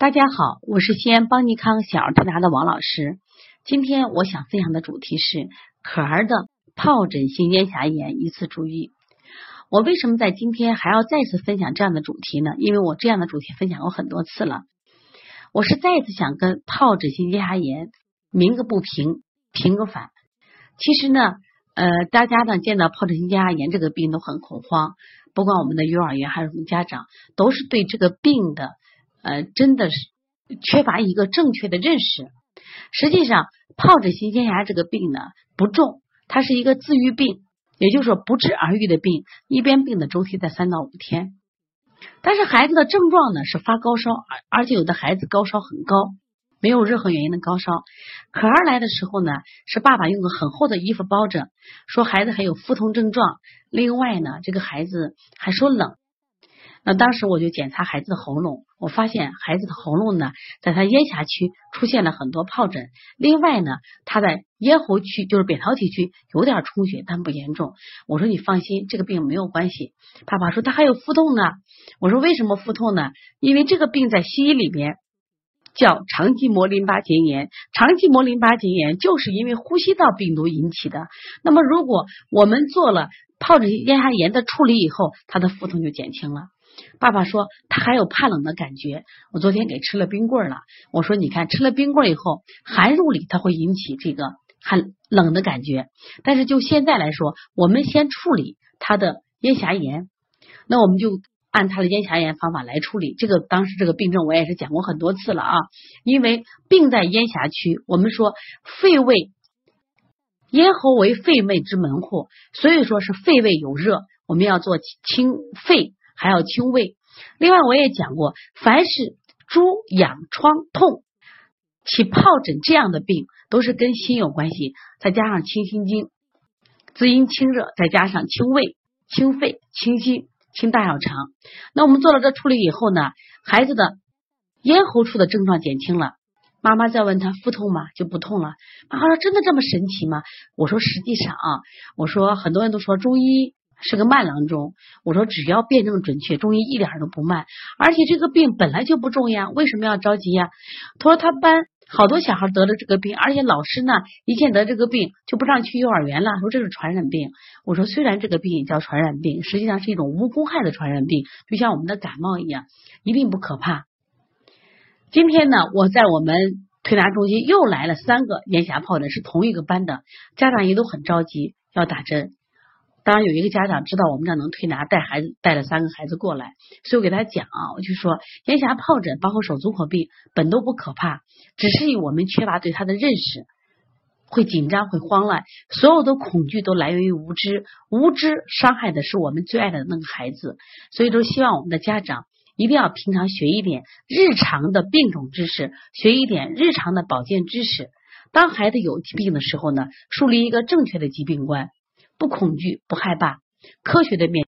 大家好，我是西安邦尼康小儿推拿的王老师。今天我想分享的主题是可儿的疱疹性咽峡炎一次注意。我为什么在今天还要再次分享这样的主题呢？因为我这样的主题分享过很多次了。我是再次想跟疱疹性咽峡炎鸣个不平，平个反。其实呢，呃，大家呢见到疱疹性咽峡炎这个病都很恐慌，不管我们的幼儿园还是我们家长，都是对这个病的。呃，真的是缺乏一个正确的认识。实际上，疱疹性咽峡这个病呢不重，它是一个自愈病，也就是说不治而愈的病，一边病的周期在三到五天。但是孩子的症状呢是发高烧，而而且有的孩子高烧很高，没有任何原因的高烧。可儿来的时候呢，是爸爸用个很厚的衣服包着，说孩子还有腹痛症状。另外呢，这个孩子还说冷。那当时我就检查孩子的喉咙，我发现孩子的喉咙呢，在他咽峡区出现了很多疱疹。另外呢，他在咽喉区，就是扁桃体区有点充血，但不严重。我说你放心，这个病没有关系。爸爸说他还有腹痛呢。我说为什么腹痛呢？因为这个病在西医里面叫肠系膜淋巴结炎，肠系膜淋巴结炎就是因为呼吸道病毒引起的。那么如果我们做了疱疹咽峡炎的处理以后，他的腹痛就减轻了。爸爸说他还有怕冷的感觉，我昨天给吃了冰棍了。我说你看吃了冰棍以后，寒入里它会引起这个寒冷的感觉。但是就现在来说，我们先处理他的咽峡炎，那我们就按他的咽峡炎方法来处理。这个当时这个病症我也是讲过很多次了啊，因为病在咽峡区，我们说肺胃咽喉为肺胃之门户，所以说是肺胃有热，我们要做清肺。还要清胃。另外，我也讲过，凡是猪痒疮痛起疱疹这样的病，都是跟心有关系。再加上清心经，滋阴清热，再加上清胃、清肺、清心、清大小肠。那我们做了这处理以后呢，孩子的咽喉处的症状减轻了。妈妈再问他腹痛吗？就不痛了。妈妈说：“真的这么神奇吗？”我说：“实际上啊，我说很多人都说中医。”是个慢郎中，我说只要辩证准确，中医一点都不慢，而且这个病本来就不重呀，为什么要着急呀？他说他班好多小孩得了这个病，而且老师呢一见得这个病就不让去幼儿园了，说这是传染病。我说虽然这个病也叫传染病，实际上是一种无公害的传染病，就像我们的感冒一样，一定不可怕。今天呢，我在我们推拿中心又来了三个咽峡疱疹，是同一个班的，家长也都很着急要打针。当然有一个家长知道我们这能推拿，带孩子带了三个孩子过来，所以我给他讲啊，我就说咽峡疱疹包括手足口病本都不可怕，只是以我们缺乏对他的认识，会紧张会慌乱，所有的恐惧都来源于无知，无知伤害的是我们最爱的那个孩子，所以说希望我们的家长一定要平常学一点日常的病种知识，学一点日常的保健知识，当孩子有疾病的时候呢，树立一个正确的疾病观。不恐惧，不害怕，科学的面。